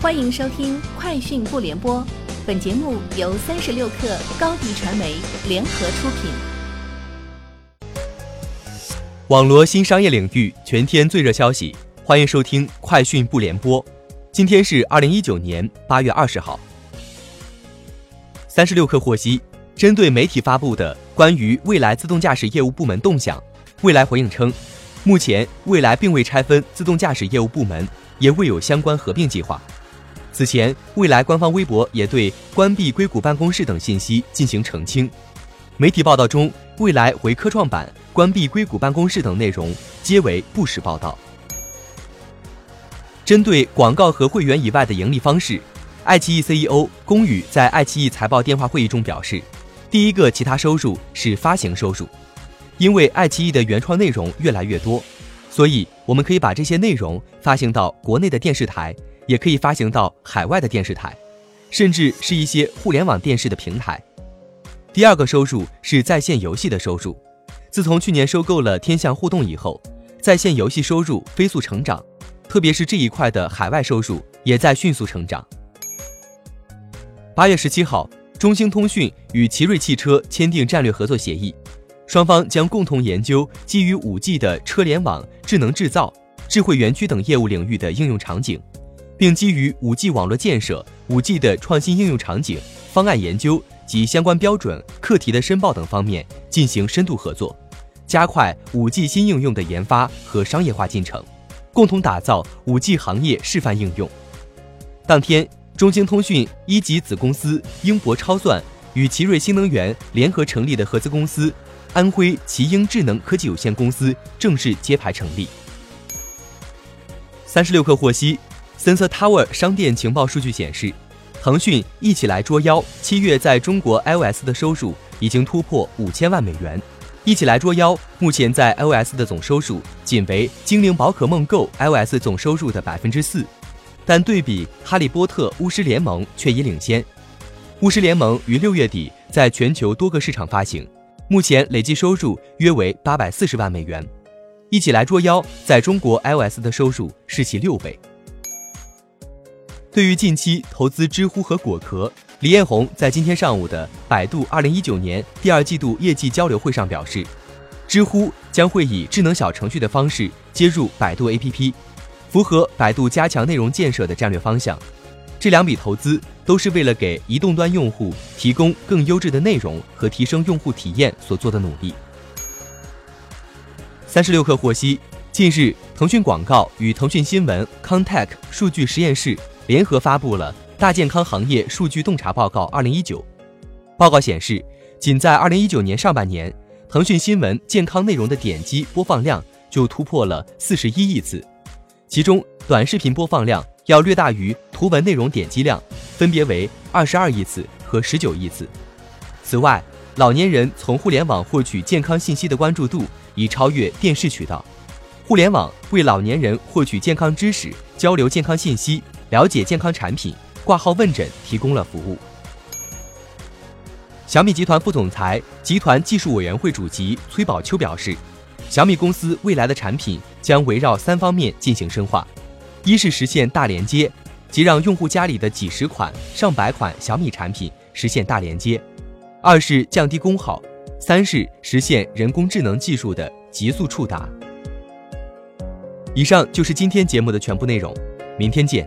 欢迎收听《快讯不联播》，本节目由三十六克高低传媒联合出品。网罗新商业领域全天最热消息，欢迎收听《快讯不联播》。今天是二零一九年八月二十号。三十六克获悉，针对媒体发布的关于未来自动驾驶业务部门动向，未来回应称，目前未来并未拆分自动驾驶业务部门，也未有相关合并计划。此前，未来官方微博也对关闭硅谷办公室等信息进行澄清。媒体报道中，未来回科创板、关闭硅谷办公室等内容皆为不实报道。针对广告和会员以外的盈利方式，爱奇艺 CEO 龚宇在爱奇艺财报电话会议中表示，第一个其他收入是发行收入，因为爱奇艺的原创内容越来越多，所以我们可以把这些内容发行到国内的电视台。也可以发行到海外的电视台，甚至是一些互联网电视的平台。第二个收入是在线游戏的收入。自从去年收购了天象互动以后，在线游戏收入飞速成长，特别是这一块的海外收入也在迅速成长。八月十七号，中兴通讯与奇瑞汽车签订战略合作协议，双方将共同研究基于五 G 的车联网、智能制造、智慧园区等业务领域的应用场景。并基于 5G 网络建设、5G 的创新应用场景、方案研究及相关标准、课题的申报等方面进行深度合作，加快 5G 新应用的研发和商业化进程，共同打造 5G 行业示范应用。当天，中兴通讯一级子公司英博超算与奇瑞新能源联合成立的合资公司安徽奇英智能科技有限公司正式揭牌成立。三十六氪获悉。Sensor Tower 商店情报数据显示，腾讯一起来捉妖七月在中国 iOS 的收入已经突破五千万美元。一起来捉妖目前在 iOS 的总收入仅为精灵宝可梦 Go iOS 总收入的百分之四，但对比哈利波特巫师联盟却已领先。巫师联盟于六月底在全球多个市场发行，目前累计收入约为八百四十万美元。一起来捉妖在中国 iOS 的收入是其六倍。对于近期投资知乎和果壳，李彦宏在今天上午的百度二零一九年第二季度业绩交流会上表示，知乎将会以智能小程序的方式接入百度 APP，符合百度加强内容建设的战略方向。这两笔投资都是为了给移动端用户提供更优质的内容和提升用户体验所做的努力。三十六氪获悉，近日腾讯广告与腾讯新闻 Contact 数据实验室。联合发布了《大健康行业数据洞察报告（二零一九）》。报告显示，仅在二零一九年上半年，腾讯新闻健康内容的点击播放量就突破了四十一亿次，其中短视频播放量要略大于图文内容点击量，分别为二十二亿次和十九亿次。此外，老年人从互联网获取健康信息的关注度已超越电视渠道，互联网为老年人获取健康知识、交流健康信息。了解健康产品、挂号问诊提供了服务。小米集团副总裁、集团技术委员会主席崔宝秋表示，小米公司未来的产品将围绕三方面进行深化：一是实现大连接，即让用户家里的几十款、上百款小米产品实现大连接；二是降低功耗；三是实现人工智能技术的极速触达。以上就是今天节目的全部内容，明天见。